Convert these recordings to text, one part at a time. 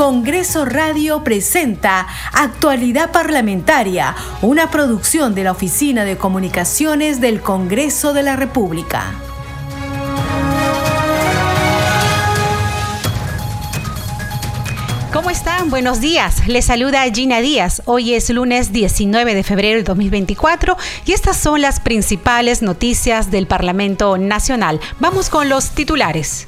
Congreso Radio presenta Actualidad Parlamentaria, una producción de la Oficina de Comunicaciones del Congreso de la República. ¿Cómo están? Buenos días. Les saluda Gina Díaz. Hoy es lunes 19 de febrero del 2024 y estas son las principales noticias del Parlamento Nacional. Vamos con los titulares.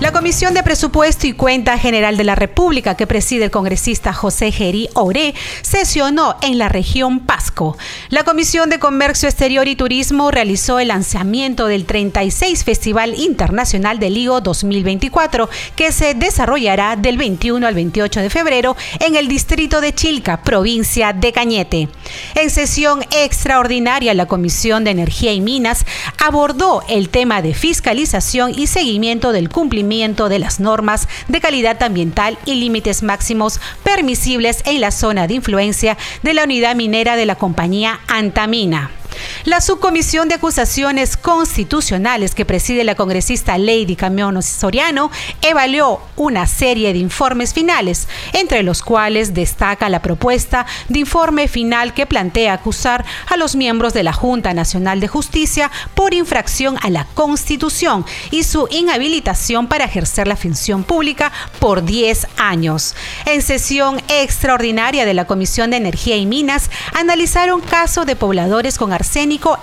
La Comisión de Presupuesto y Cuenta General de la República, que preside el congresista José Gerí Oré, sesionó en la región Pasco. La Comisión de Comercio Exterior y Turismo realizó el lanzamiento del 36 Festival Internacional del Ligo 2024, que se desarrollará del 21 al 28 de febrero en el distrito de Chilca, provincia de Cañete. En sesión extraordinaria, la Comisión de Energía y Minas abordó el tema de fiscalización y seguimiento del cumplimiento de las normas de calidad ambiental y límites máximos permisibles en la zona de influencia de la unidad minera de la compañía Antamina. La subcomisión de acusaciones constitucionales que preside la congresista Lady Camión Soriano evaluó una serie de informes finales, entre los cuales destaca la propuesta de informe final que plantea acusar a los miembros de la Junta Nacional de Justicia por infracción a la Constitución y su inhabilitación para ejercer la función pública por 10 años. En sesión extraordinaria de la Comisión de Energía y Minas, analizaron casos de pobladores con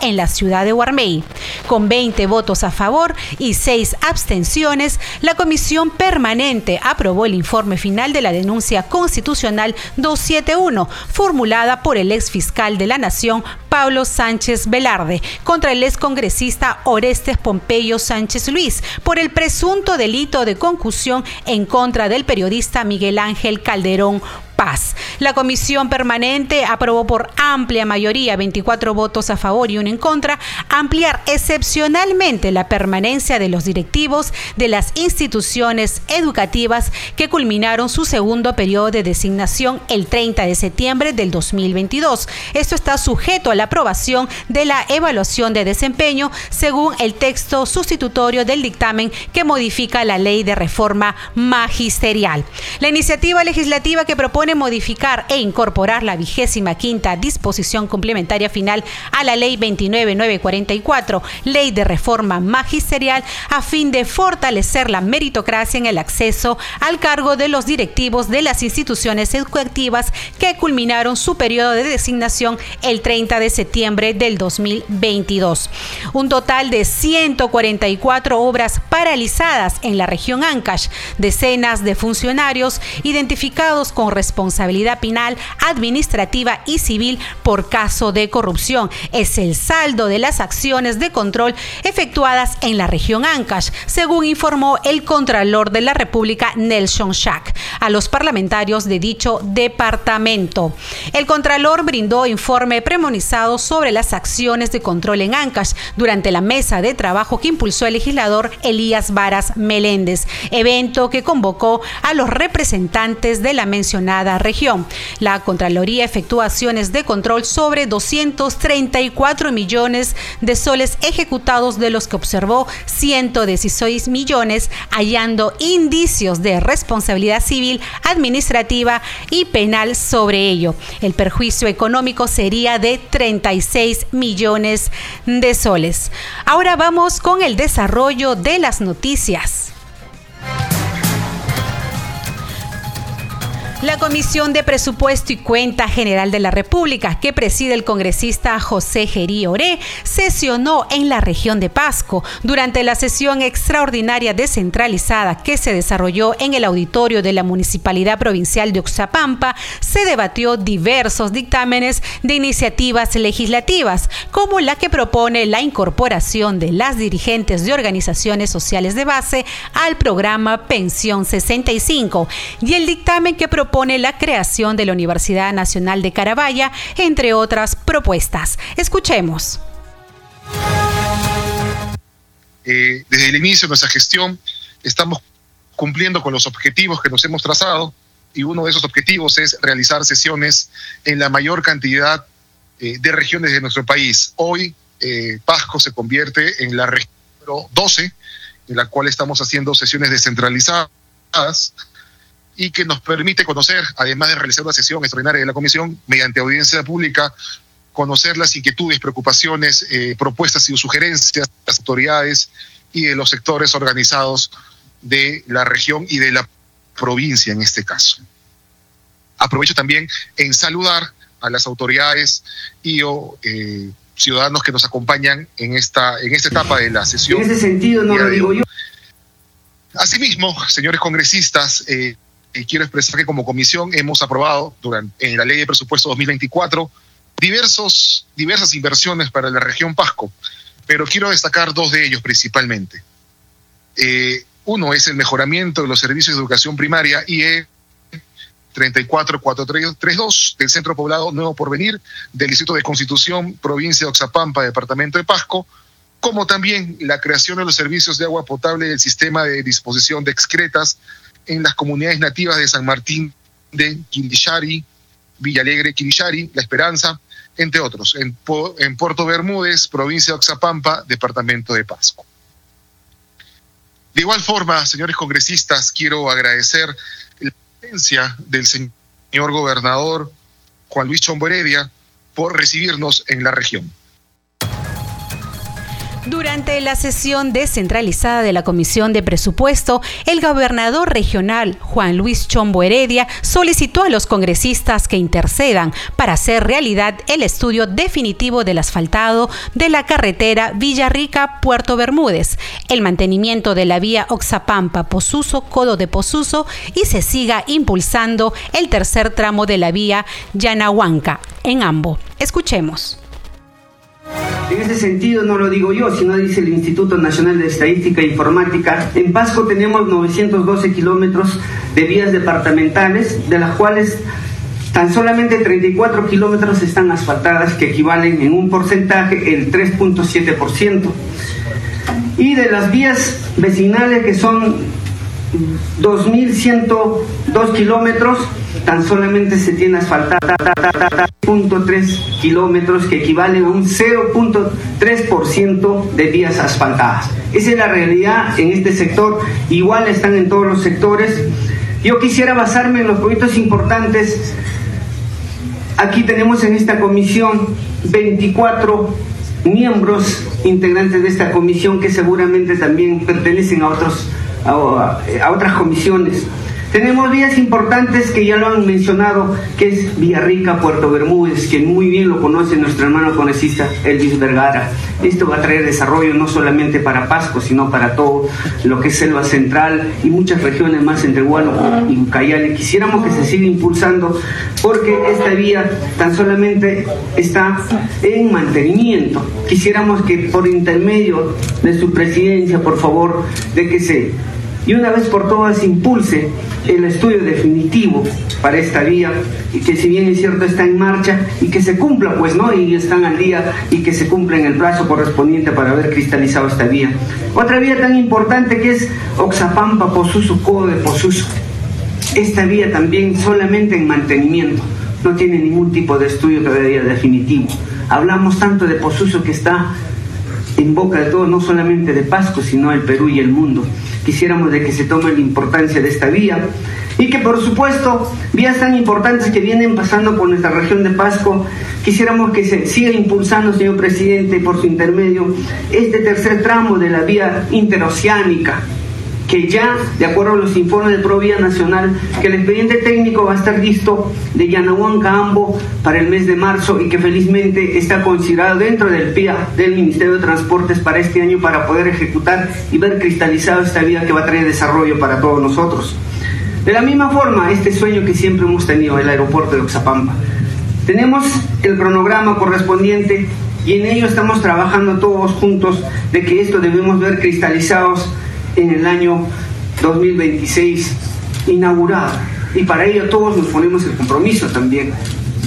en la ciudad de Guarmey. Con 20 votos a favor y 6 abstenciones, la comisión permanente aprobó el informe final de la denuncia constitucional 271, formulada por el ex fiscal de la Nación, Pablo Sánchez Velarde, contra el ex congresista Orestes Pompeyo Sánchez Luis, por el presunto delito de concusión en contra del periodista Miguel Ángel Calderón paz. La comisión permanente aprobó por amplia mayoría, 24 votos a favor y uno en contra, ampliar excepcionalmente la permanencia de los directivos de las instituciones educativas que culminaron su segundo periodo de designación el 30 de septiembre del 2022. Esto está sujeto a la aprobación de la evaluación de desempeño según el texto sustitutorio del dictamen que modifica la ley de reforma magisterial. La iniciativa legislativa que propone modificar e incorporar la vigésima quinta disposición complementaria final a la Ley 29944, Ley de Reforma Magisterial, a fin de fortalecer la meritocracia en el acceso al cargo de los directivos de las instituciones educativas que culminaron su periodo de designación el 30 de septiembre del 2022. Un total de 144 obras paralizadas en la región Ancash, decenas de funcionarios identificados con responsabilidad responsabilidad penal, administrativa y civil por caso de corrupción. Es el saldo de las acciones de control efectuadas en la región Ancash, según informó el Contralor de la República, Nelson Schack, a los parlamentarios de dicho departamento. El Contralor brindó informe premonizado sobre las acciones de control en Ancash durante la mesa de trabajo que impulsó el legislador Elías Varas Meléndez, evento que convocó a los representantes de la mencionada región. La Contraloría efectúa acciones de control sobre 234 millones de soles ejecutados, de los que observó 116 millones, hallando indicios de responsabilidad civil, administrativa y penal sobre ello. El perjuicio económico sería de 36 millones de soles. Ahora vamos con el desarrollo de las noticias. La Comisión de Presupuesto y Cuenta General de la República, que preside el congresista José Gerí Oré, sesionó en la región de Pasco. Durante la sesión extraordinaria descentralizada que se desarrolló en el auditorio de la Municipalidad Provincial de Oxapampa, se debatió diversos dictámenes de iniciativas legislativas, como la que propone la incorporación de las dirigentes de organizaciones sociales de base al programa Pensión 65 y el dictamen que propone propone la creación de la Universidad Nacional de Carabaya, entre otras propuestas. Escuchemos. Eh, desde el inicio de nuestra gestión estamos cumpliendo con los objetivos que nos hemos trazado y uno de esos objetivos es realizar sesiones en la mayor cantidad eh, de regiones de nuestro país. Hoy eh, Pasco se convierte en la región número 12, en la cual estamos haciendo sesiones descentralizadas y que nos permite conocer, además de realizar una sesión extraordinaria de la comisión, mediante audiencia pública, conocer las inquietudes, preocupaciones, eh, propuestas y sugerencias de las autoridades y de los sectores organizados de la región y de la provincia en este caso. Aprovecho también en saludar a las autoridades y o, eh, ciudadanos que nos acompañan en esta, en esta etapa de la sesión. En ese sentido, no lo digo yo. Asimismo, señores congresistas, eh, quiero expresar que como comisión hemos aprobado durante, en la ley de presupuesto 2024 diversos, diversas inversiones para la región Pasco, pero quiero destacar dos de ellos principalmente. Eh, uno es el mejoramiento de los servicios de educación primaria IE 34432 del Centro Poblado Nuevo Porvenir del Distrito de Constitución, provincia de Oxapampa, departamento de Pasco, como también la creación de los servicios de agua potable del sistema de disposición de excretas en las comunidades nativas de San Martín de Quilishari, Villalegre, Quilishari, La Esperanza, entre otros, en, en Puerto Bermúdez, provincia de Oxapampa, departamento de Pasco. De igual forma, señores congresistas, quiero agradecer la presencia del señor gobernador Juan Luis Chombo Heredia por recibirnos en la región. Durante la sesión descentralizada de la Comisión de Presupuesto, el gobernador regional Juan Luis Chombo Heredia solicitó a los congresistas que intercedan para hacer realidad el estudio definitivo del asfaltado de la carretera Villarrica-Puerto Bermúdez, el mantenimiento de la vía Oxapampa-Posuso-Codo de Posuso y se siga impulsando el tercer tramo de la vía Yanahuanca en Ambo. Escuchemos. En ese sentido no lo digo yo, sino dice el Instituto Nacional de Estadística e Informática. En Pasco tenemos 912 kilómetros de vías departamentales, de las cuales tan solamente 34 kilómetros están asfaltadas, que equivalen en un porcentaje el 3.7%. Y de las vías vecinales, que son 2.102 kilómetros, tan solamente se tiene asfaltada 0.3 kilómetros, que equivale a un 0.3% de vías asfaltadas. Esa es la realidad en este sector, igual están en todos los sectores. Yo quisiera basarme en los proyectos importantes. Aquí tenemos en esta comisión 24 miembros integrantes de esta comisión que seguramente también pertenecen a otros a, otras comisiones. Tenemos vías importantes que ya lo han mencionado, que es Villarrica, Puerto Bermúdez, que muy bien lo conoce nuestro hermano congresista Elvis Vergara. Esto va a traer desarrollo no solamente para Pasco, sino para todo lo que es Selva Central y muchas regiones más entre Huánuco y Ucayali. Quisiéramos que se siga impulsando porque esta vía tan solamente está en mantenimiento. Quisiéramos que por intermedio de su presidencia, por favor, de que se y una vez por todas impulse el estudio definitivo para esta vía y que si bien es cierto está en marcha y que se cumpla pues no y están al día y que se cumpla en el plazo correspondiente para haber cristalizado esta vía. Otra vía tan importante que es Oxapampa Posuso Codo de Posuso. Esta vía también solamente en mantenimiento. No tiene ningún tipo de estudio todavía definitivo. Hablamos tanto de Posuso que está en boca de todo, no solamente de Pasco, sino el Perú y el mundo. Quisiéramos de que se tome la importancia de esta vía. Y que por supuesto vías tan importantes que vienen pasando por nuestra región de Pasco, quisiéramos que se siga impulsando, señor presidente, por su intermedio, este tercer tramo de la vía interoceánica que ya, de acuerdo a los informes de Provía Nacional, que el expediente técnico va a estar listo de Yanahuanca Ambo para el mes de marzo y que felizmente está considerado dentro del PIA del Ministerio de Transportes para este año para poder ejecutar y ver cristalizado esta vía que va a traer desarrollo para todos nosotros. De la misma forma, este sueño que siempre hemos tenido, el aeropuerto de Oxapampa. Tenemos el cronograma correspondiente y en ello estamos trabajando todos juntos de que esto debemos ver cristalizados en el año 2026 inaugurado. Y para ello todos nos ponemos el compromiso también.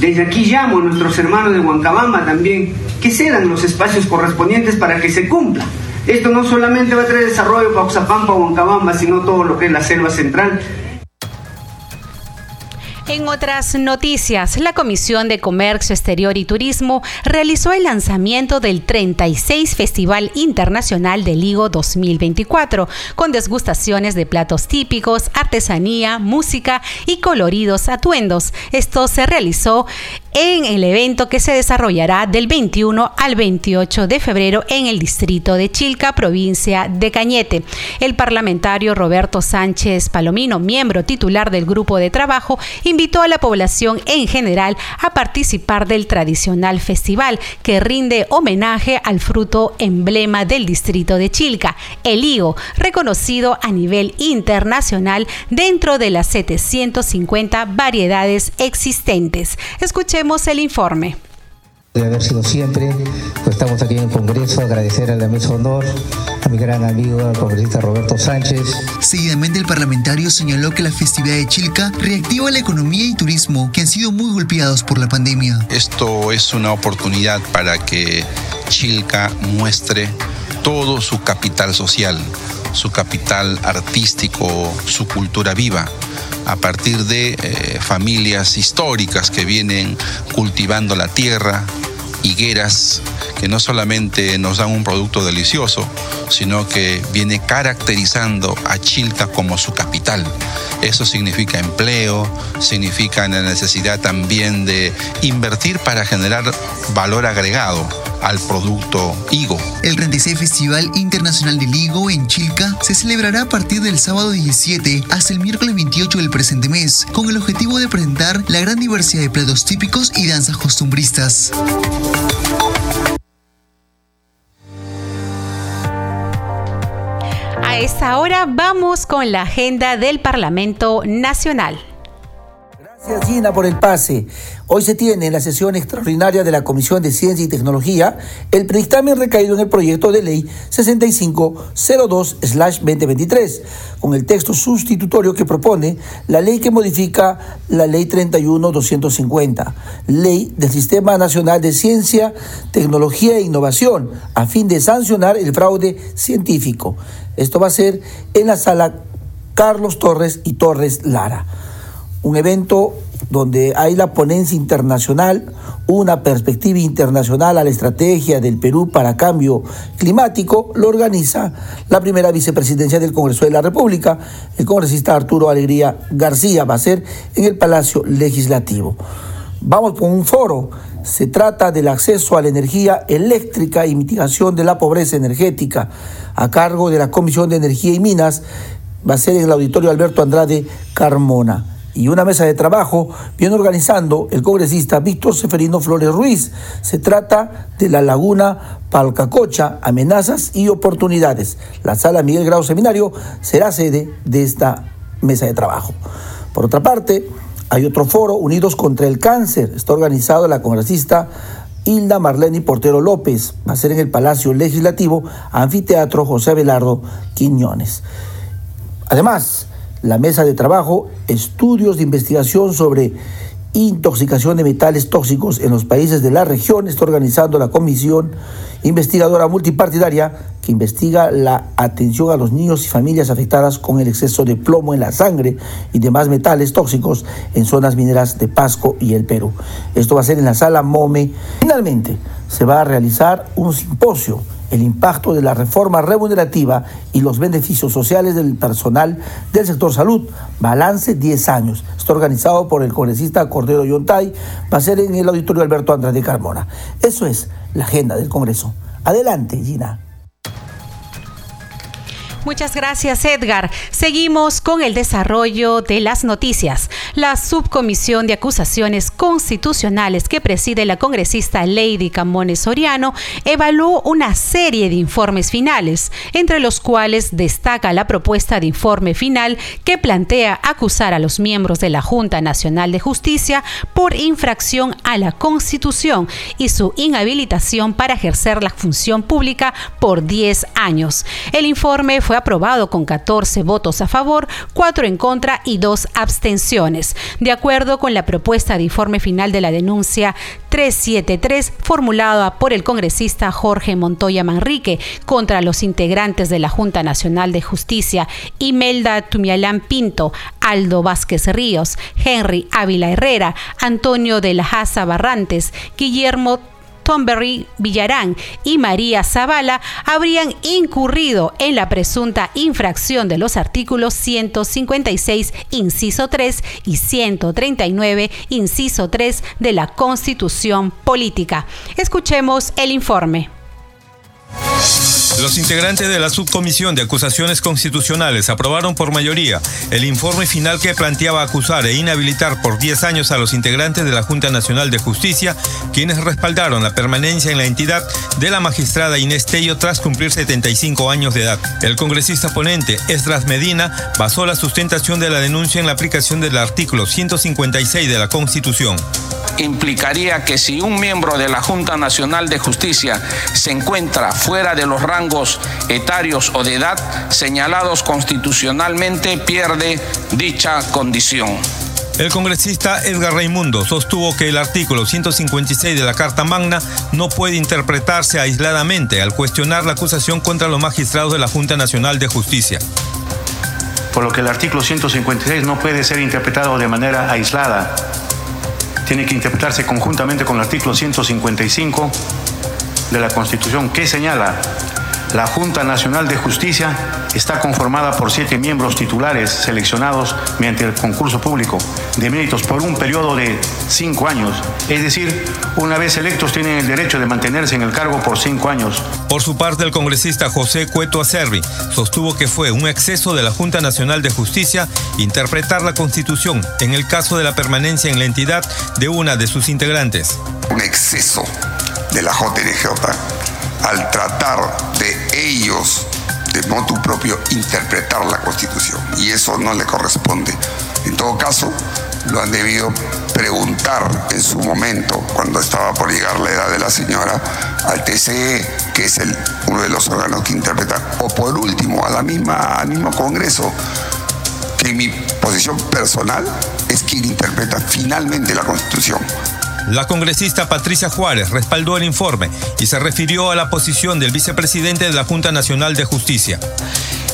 Desde aquí llamo a nuestros hermanos de Huancabamba también que cedan los espacios correspondientes para que se cumpla. Esto no solamente va a traer desarrollo para Oxapampa Huancabamba, sino todo lo que es la selva central En otras noticias, la Comisión de Comercio Exterior y Turismo realizó el lanzamiento del 36 Festival Internacional del Higo 2024, con desgustaciones de platos típicos, artesanía, música y coloridos atuendos. Esto se realizó en el evento que se desarrollará del 21 al 28 de febrero en el distrito de Chilca, provincia de Cañete. El parlamentario Roberto Sánchez Palomino, miembro titular del grupo de trabajo, invitó a la población en general a participar del tradicional festival que rinde homenaje al fruto emblema del distrito de Chilca, el higo, reconocido a nivel internacional dentro de las 750 variedades existentes. Escuchemos el informe de haber sido siempre, pues estamos aquí en el Congreso, agradecer a la mesa honor, a mi gran amigo, el congresista Roberto Sánchez. Seguidamente el parlamentario señaló que la festividad de Chilca reactiva la economía y turismo que han sido muy golpeados por la pandemia. Esto es una oportunidad para que Chilca muestre todo su capital social, su capital artístico, su cultura viva a partir de eh, familias históricas que vienen cultivando la tierra, higueras que no solamente nos dan un producto delicioso, sino que viene caracterizando a Chilca como su capital. Eso significa empleo, significa la necesidad también de invertir para generar valor agregado al producto higo. El 36 Festival Internacional del Higo en Chilca se celebrará a partir del sábado 17 hasta el miércoles 28 del presente mes, con el objetivo de presentar la gran diversidad de platos típicos y danzas costumbristas. Esta hora vamos con la agenda del Parlamento Nacional. Gracias Gina por el pase. Hoy se tiene en la sesión extraordinaria de la Comisión de Ciencia y Tecnología el predictamen recaído en el proyecto de ley 6502-2023, con el texto sustitutorio que propone la ley que modifica la ley 31250, ley del Sistema Nacional de Ciencia, Tecnología e Innovación, a fin de sancionar el fraude científico. Esto va a ser en la sala Carlos Torres y Torres Lara un evento donde hay la ponencia internacional, una perspectiva internacional a la estrategia del Perú para cambio climático, lo organiza la primera vicepresidencia del Congreso de la República, el congresista Arturo Alegría García, va a ser en el Palacio Legislativo. Vamos con un foro, se trata del acceso a la energía eléctrica y mitigación de la pobreza energética, a cargo de la Comisión de Energía y Minas, va a ser en el auditorio Alberto Andrade Carmona y una mesa de trabajo viene organizando el congresista Víctor Seferino Flores Ruiz. Se trata de la laguna Palcacocha, amenazas y oportunidades. La sala Miguel Grau Seminario será sede de esta mesa de trabajo. Por otra parte, hay otro foro, Unidos contra el Cáncer. Está organizado la congresista Hilda Marlene Portero López. Va a ser en el Palacio Legislativo, Anfiteatro José Abelardo Quiñones. Además, la mesa de trabajo, estudios de investigación sobre intoxicación de metales tóxicos en los países de la región. Está organizando la comisión investigadora multipartidaria que investiga la atención a los niños y familias afectadas con el exceso de plomo en la sangre y demás metales tóxicos en zonas mineras de Pasco y el Perú. Esto va a ser en la sala MOME. Finalmente, se va a realizar un simposio el impacto de la reforma remunerativa y los beneficios sociales del personal del sector salud. Balance 10 años. Está organizado por el congresista Cordero Yontay. Va a ser en el auditorio Alberto Andrés de Carmona. Eso es la agenda del Congreso. Adelante, Gina. Muchas gracias, Edgar. Seguimos con el desarrollo de las noticias. La subcomisión de acusaciones constitucionales que preside la congresista Lady Camones Soriano evaluó una serie de informes finales, entre los cuales destaca la propuesta de informe final que plantea acusar a los miembros de la Junta Nacional de Justicia por infracción a la Constitución y su inhabilitación para ejercer la función pública por 10 años. El informe fue aprobado con 14 votos a favor, 4 en contra y 2 abstenciones. De acuerdo con la propuesta de informe final de la denuncia 373 formulada por el congresista Jorge Montoya Manrique contra los integrantes de la Junta Nacional de Justicia, Imelda Tumialán Pinto, Aldo Vázquez Ríos, Henry Ávila Herrera, Antonio de la Haza Barrantes, Guillermo Tomberry Villarán y María Zavala habrían incurrido en la presunta infracción de los artículos 156, inciso 3 y 139, inciso 3 de la Constitución Política. Escuchemos el informe. Los integrantes de la subcomisión de acusaciones constitucionales aprobaron por mayoría el informe final que planteaba acusar e inhabilitar por 10 años a los integrantes de la Junta Nacional de Justicia, quienes respaldaron la permanencia en la entidad de la magistrada Inés Tello tras cumplir 75 años de edad. El congresista ponente Esdras Medina basó la sustentación de la denuncia en la aplicación del artículo 156 de la Constitución implicaría que si un miembro de la Junta Nacional de Justicia se encuentra fuera de los rangos etarios o de edad señalados constitucionalmente, pierde dicha condición. El congresista Edgar Raimundo sostuvo que el artículo 156 de la Carta Magna no puede interpretarse aisladamente al cuestionar la acusación contra los magistrados de la Junta Nacional de Justicia. Por lo que el artículo 156 no puede ser interpretado de manera aislada tiene que interpretarse conjuntamente con el artículo 155 de la Constitución, que señala la Junta Nacional de Justicia está conformada por siete miembros titulares seleccionados mediante el concurso público de méritos por un periodo de cinco años. Es decir, una vez electos tienen el derecho de mantenerse en el cargo por cinco años. Por su parte, el congresista José Cueto Acerri sostuvo que fue un exceso de la Junta Nacional de Justicia interpretar la Constitución en el caso de la permanencia en la entidad de una de sus integrantes. Un exceso de la JNJ al tratar de ellos, de motu propio, interpretar la Constitución. Y eso no le corresponde. En todo caso, lo han debido preguntar en su momento, cuando estaba por llegar la edad de la señora, al TCE, que es el, uno de los órganos que interpretan, o por último, a la misma, al mismo Congreso, que mi posición personal es quien interpreta finalmente la Constitución. La congresista Patricia Juárez respaldó el informe y se refirió a la posición del vicepresidente de la Junta Nacional de Justicia.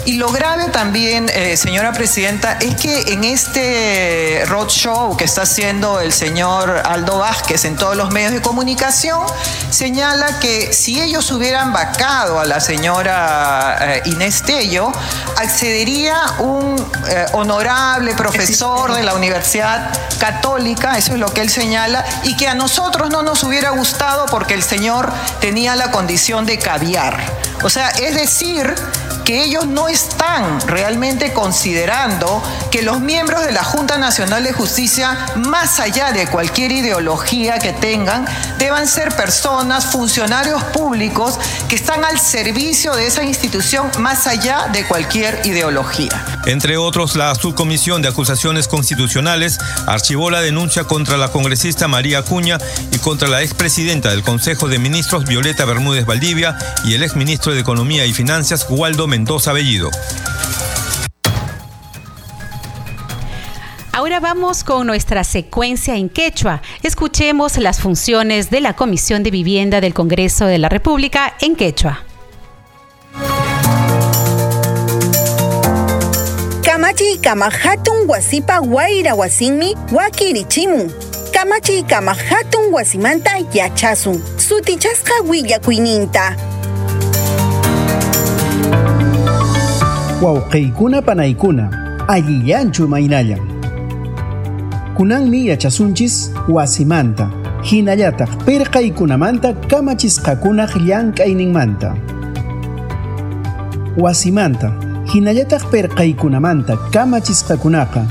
Y lo grave también, eh, señora presidenta, es que en este roadshow que está haciendo el señor Aldo Vázquez en todos los medios de comunicación, señala que si ellos hubieran vacado a la señora eh, Inés Tello, accedería un eh, honorable profesor de la Universidad Católica, eso es lo que él señala, y que a nosotros no nos hubiera gustado porque el señor tenía la condición de caviar. O sea, es decir, que ellos no están realmente considerando que los miembros de la Junta Nacional de Justicia, más allá de cualquier ideología que tengan, deban ser personas, funcionarios públicos que están al servicio de esa institución más allá de cualquier ideología. Entre otros, la subcomisión de acusaciones constitucionales archivó la denuncia contra la congresista María Acuña y contra la expresidenta del Consejo de Ministros Violeta Bermúdez Valdivia y el exministro de Economía y Finanzas Waldo Mendoza Bellido. Ahora vamos con nuestra secuencia en quechua. Escuchemos las funciones de la Comisión de Vivienda del Congreso de la República en quechua. Kamachi kamahatun wasipa waira wasinmi wakirichimun. Kamachi kamahatun wasimanta yachasun. Sutichasqa willakuininta. Wawqiykuna panaykuna allillanchu maynallan kunanmi yachasunchis wasimanta hinallataq pirqaykunamanta kamachisqakunaq llank'ayninmanta wasimanta hinallataq pirqaykunamanta kamachisqakunaqa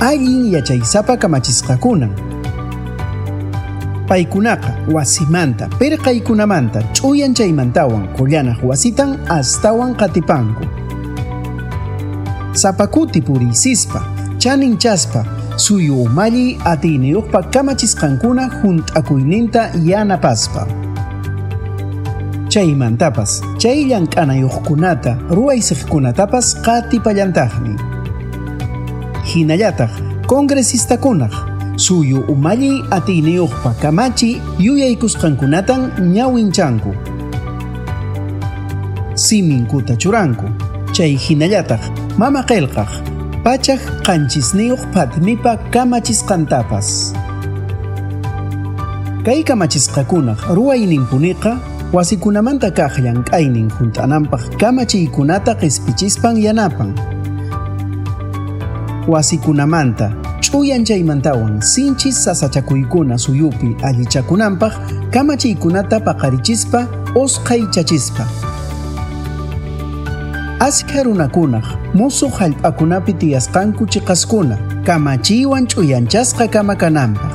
allin yachaysapa kamachisqakunan paykunaqa wasimanta pirqaykunamanta ch'uyan chaymantawan qullanaq wasitan astawan qatipanku sapakuti purisispa chaninchaspa suyu umalli atiniyuqpa kamachisqankuna hunt'akuyninta yanapaspa chaymantapas chay llank'anayuqkunata ruwaysiqkunatapas qatipallantaqmi hinallataq congresistakuna suyu umalli atiyniyuqpa kamachi yuyaykusqankunatan ñawinchanku siminkuta churanku chay hinallataq mama qelqaq pachaq qanchisniyuq phatmipa kamachisqantapas kay kamachisqakunaq ruwayninkuniqa wasikunamanta kaq llank'aynin hunt'ananpaq kamachiykunata qispichispan yanapan. Wasikunamanta ch'uyan chaymantawan sinchis sasachakuykuna suyupi allichakunanpaq kamachiykunata paqarichispa usqaychachispa Askha runakunaq musuq hallp'akunapi tiyasqanku chiqaskuna kamachiywan ch'uyanchasqa kama kananpaq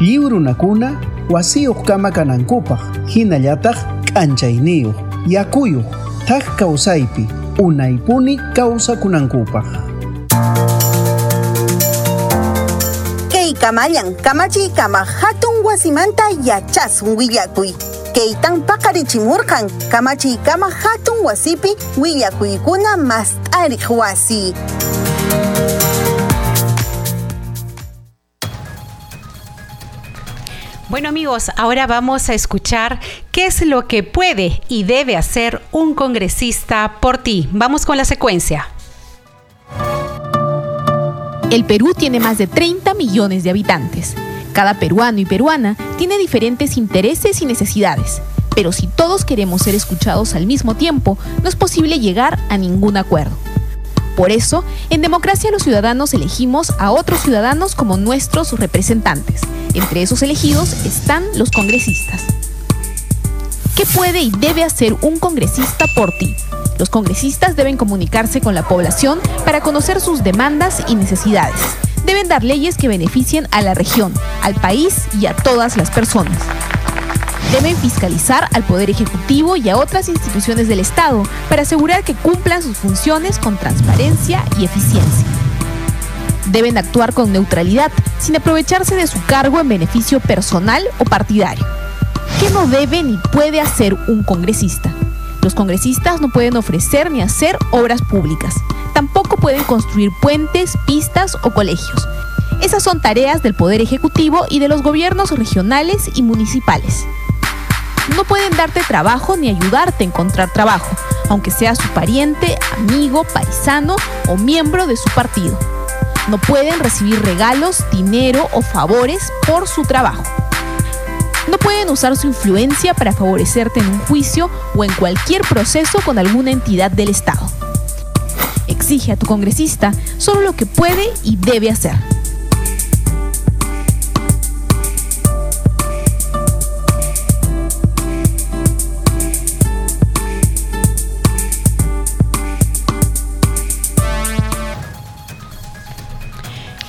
lliw runakuna wasiyuq kama kanankupaq hinallataq k'anchayniyuq yakuyuq thaq kawsaypi unaypuni kawsakunankupaq. Kay kamallan kamachiy kama hatun wasimanta yachasun willakuy kaytan paqarichimurqan kamachiy kama hatun wasipi willakuykuna mast'ariq wasi Bueno amigos, ahora vamos a escuchar qué es lo que puede y debe hacer un congresista por ti. Vamos con la secuencia. El Perú tiene más de 30 millones de habitantes. Cada peruano y peruana tiene diferentes intereses y necesidades, pero si todos queremos ser escuchados al mismo tiempo, no es posible llegar a ningún acuerdo. Por eso, en democracia los ciudadanos elegimos a otros ciudadanos como nuestros representantes. Entre esos elegidos están los congresistas. ¿Qué puede y debe hacer un congresista por ti? Los congresistas deben comunicarse con la población para conocer sus demandas y necesidades. Deben dar leyes que beneficien a la región, al país y a todas las personas. Deben fiscalizar al Poder Ejecutivo y a otras instituciones del Estado para asegurar que cumplan sus funciones con transparencia y eficiencia. Deben actuar con neutralidad, sin aprovecharse de su cargo en beneficio personal o partidario. ¿Qué no debe ni puede hacer un congresista? Los congresistas no pueden ofrecer ni hacer obras públicas. Tampoco pueden construir puentes, pistas o colegios. Esas son tareas del Poder Ejecutivo y de los gobiernos regionales y municipales. No pueden darte trabajo ni ayudarte a encontrar trabajo, aunque sea su pariente, amigo, paisano o miembro de su partido. No pueden recibir regalos, dinero o favores por su trabajo. No pueden usar su influencia para favorecerte en un juicio o en cualquier proceso con alguna entidad del Estado. Exige a tu congresista solo lo que puede y debe hacer.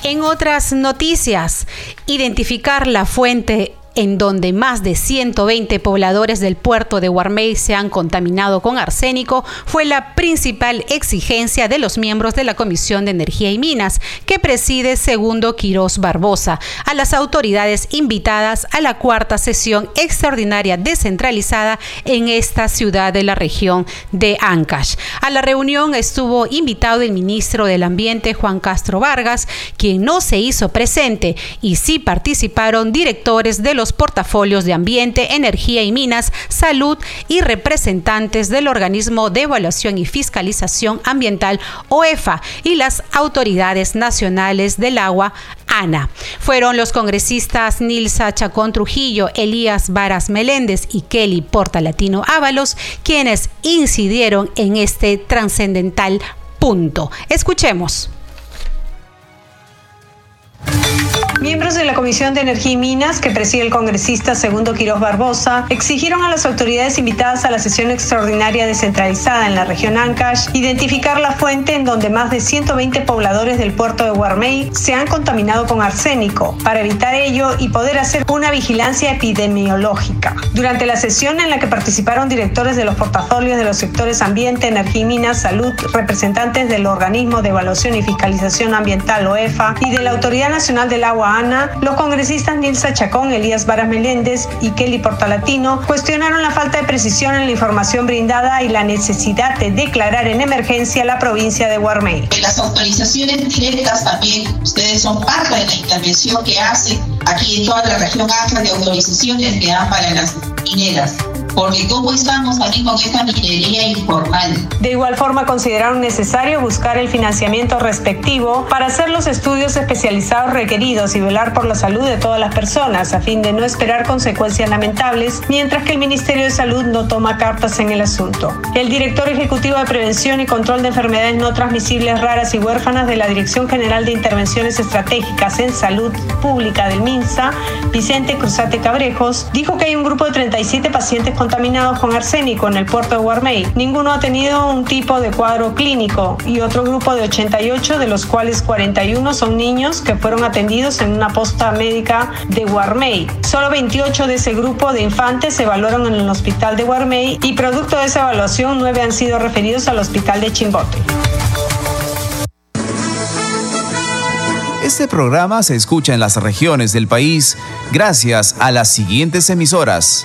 En otras noticias, identificar la fuente en donde más de 120 pobladores del puerto de Guarmey se han contaminado con arsénico, fue la principal exigencia de los miembros de la Comisión de Energía y Minas, que preside Segundo Quirós Barbosa, a las autoridades invitadas a la cuarta sesión extraordinaria descentralizada en esta ciudad de la región de Ancash. A la reunión estuvo invitado el ministro del Ambiente, Juan Castro Vargas, quien no se hizo presente, y sí participaron directores de los portafolios de Ambiente, Energía y Minas, Salud y representantes del organismo de evaluación y fiscalización ambiental OEFA y las autoridades nacionales del agua ANA. Fueron los congresistas Nilsa Chacón Trujillo, Elías Varas Meléndez y Kelly Portalatino Ábalos quienes incidieron en este trascendental punto. Escuchemos. Miembros de la Comisión de Energía y Minas, que preside el congresista Segundo Quirós Barbosa, exigieron a las autoridades invitadas a la sesión extraordinaria descentralizada en la región Ancash identificar la fuente en donde más de 120 pobladores del puerto de Guarmey se han contaminado con arsénico, para evitar ello y poder hacer una vigilancia epidemiológica. Durante la sesión en la que participaron directores de los portafolios de los sectores ambiente, energía y minas, salud, representantes del organismo de evaluación y fiscalización ambiental OEFA y de la Autoridad Nacional del Agua Ana, los congresistas Nilsa Chacón, Elías Varas Meléndez y Kelly Portalatino cuestionaron la falta de precisión en la información brindada y la necesidad de declarar en emergencia la provincia de Guarmey. Las autorizaciones directas también, ustedes son parte de la intervención que hace aquí en toda la región AFRA de autorizaciones que dan para las mineras porque cómo estamos también con esta minería informal. De igual forma, consideraron necesario buscar el financiamiento respectivo para hacer los estudios especializados requeridos y velar por la salud de todas las personas, a fin de no esperar consecuencias lamentables, mientras que el Ministerio de Salud no toma cartas en el asunto. El director ejecutivo de Prevención y Control de Enfermedades No Transmisibles Raras y Huérfanas de la Dirección General de Intervenciones Estratégicas en Salud Pública del MINSA, Vicente Cruzate Cabrejos, dijo que hay un grupo de 37 pacientes con contaminados con arsénico en el puerto de Guarmey. Ninguno ha tenido un tipo de cuadro clínico y otro grupo de 88, de los cuales 41 son niños que fueron atendidos en una posta médica de Guarmey. Solo 28 de ese grupo de infantes se evaluaron en el hospital de Guarmey y producto de esa evaluación, 9 han sido referidos al hospital de Chimbote. Este programa se escucha en las regiones del país gracias a las siguientes emisoras.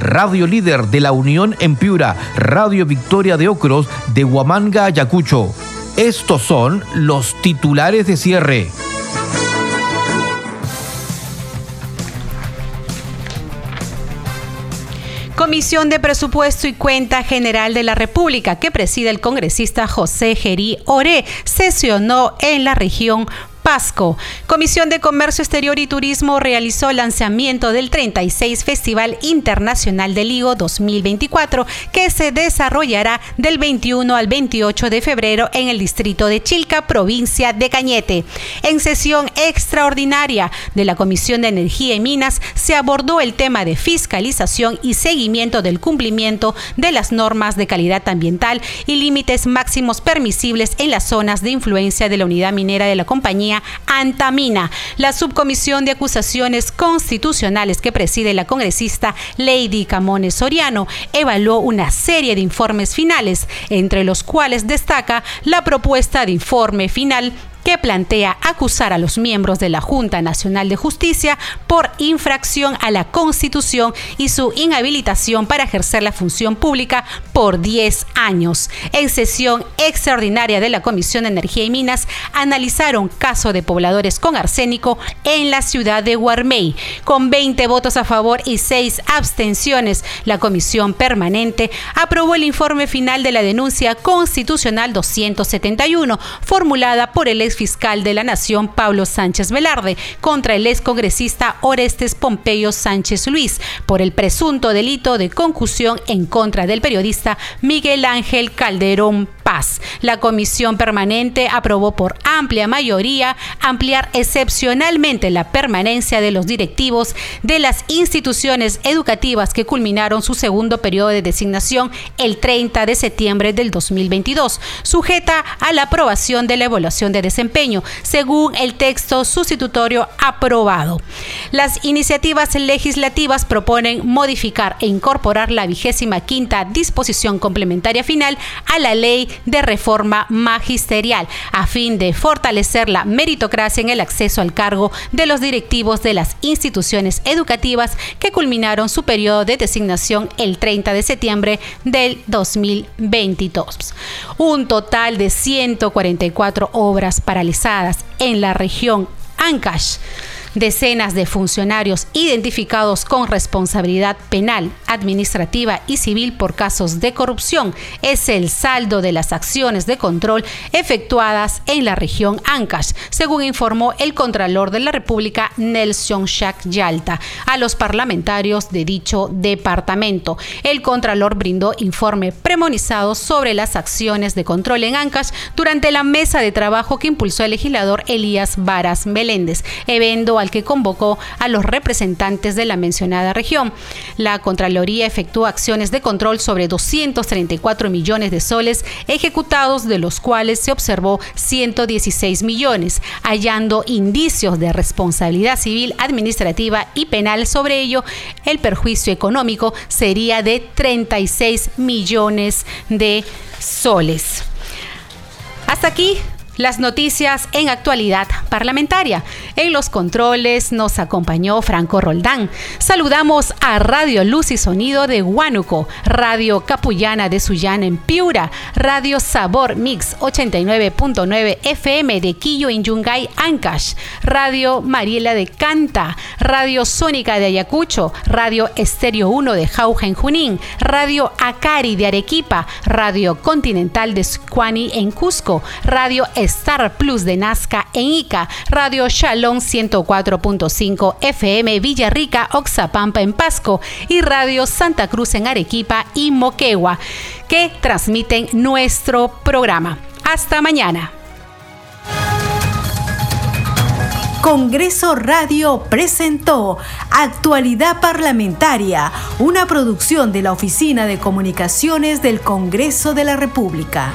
Radio Líder de la Unión en Piura, Radio Victoria de Ocros de Huamanga, Ayacucho. Estos son los titulares de cierre. Comisión de Presupuesto y Cuenta General de la República, que preside el congresista José Gerí Oré, sesionó en la región Pasco. Comisión de Comercio Exterior y Turismo realizó el lanzamiento del 36 Festival Internacional del Higo 2024, que se desarrollará del 21 al 28 de febrero en el distrito de Chilca, provincia de Cañete. En sesión extraordinaria de la Comisión de Energía y Minas se abordó el tema de fiscalización y seguimiento del cumplimiento de las normas de calidad ambiental y límites máximos permisibles en las zonas de influencia de la unidad minera de la compañía Antamina. La subcomisión de acusaciones constitucionales que preside la congresista Lady Camones Soriano evaluó una serie de informes finales, entre los cuales destaca la propuesta de informe final que plantea acusar a los miembros de la Junta Nacional de Justicia por infracción a la Constitución y su inhabilitación para ejercer la función pública por 10 años. En sesión extraordinaria de la Comisión de Energía y Minas, analizaron caso de pobladores con arsénico en la ciudad de Guarmey. Con 20 votos a favor y 6 abstenciones, la Comisión Permanente aprobó el informe final de la denuncia constitucional 271, formulada por el ex fiscal de la Nación, Pablo Sánchez Velarde, contra el ex congresista Orestes Pompeyo Sánchez Luis por el presunto delito de concusión en contra del periodista Miguel Ángel Calderón Paz. La comisión permanente aprobó por amplia mayoría ampliar excepcionalmente la permanencia de los directivos de las instituciones educativas que culminaron su segundo periodo de designación el 30 de septiembre del 2022, sujeta a la aprobación de la evaluación de desempeño, según el texto sustitutorio aprobado. Las iniciativas legislativas proponen modificar e incorporar la vigésima quinta disposición complementaria final a la ley de reforma magisterial a fin de fortalecer la meritocracia en el acceso al cargo de los directivos de las instituciones educativas que culminaron su periodo de designación el 30 de septiembre del 2022. Un total de 144 obras paralizadas en la región Ancash Decenas de funcionarios identificados con responsabilidad penal, administrativa y civil por casos de corrupción es el saldo de las acciones de control efectuadas en la región Ancash, según informó el Contralor de la República Nelson Shak Yalta a los parlamentarios de dicho departamento. El Contralor brindó informe premonizado sobre las acciones de control en Ancash durante la mesa de trabajo que impulsó el legislador Elías Varas Meléndez, evento al que convocó a los representantes de la mencionada región. La Contraloría efectuó acciones de control sobre 234 millones de soles ejecutados, de los cuales se observó 116 millones, hallando indicios de responsabilidad civil, administrativa y penal sobre ello, el perjuicio económico sería de 36 millones de soles. Hasta aquí las noticias en actualidad parlamentaria. En los controles nos acompañó Franco Roldán. Saludamos a Radio Luz y Sonido de Huánuco, Radio Capullana de Sullana en Piura, Radio Sabor Mix 89.9 FM de Quillo en Yungay, Ancash, Radio Mariela de Canta, Radio Sónica de Ayacucho, Radio Estéreo 1 de Jauja en Junín, Radio Acari de Arequipa, Radio Continental de Sucuani en Cusco, Radio Star Plus de Nazca en Ica, Radio Shalom 104.5 FM Villarrica, Oxapampa en Pasco y Radio Santa Cruz en Arequipa y Moquegua, que transmiten nuestro programa. Hasta mañana. Congreso Radio presentó Actualidad Parlamentaria, una producción de la Oficina de Comunicaciones del Congreso de la República.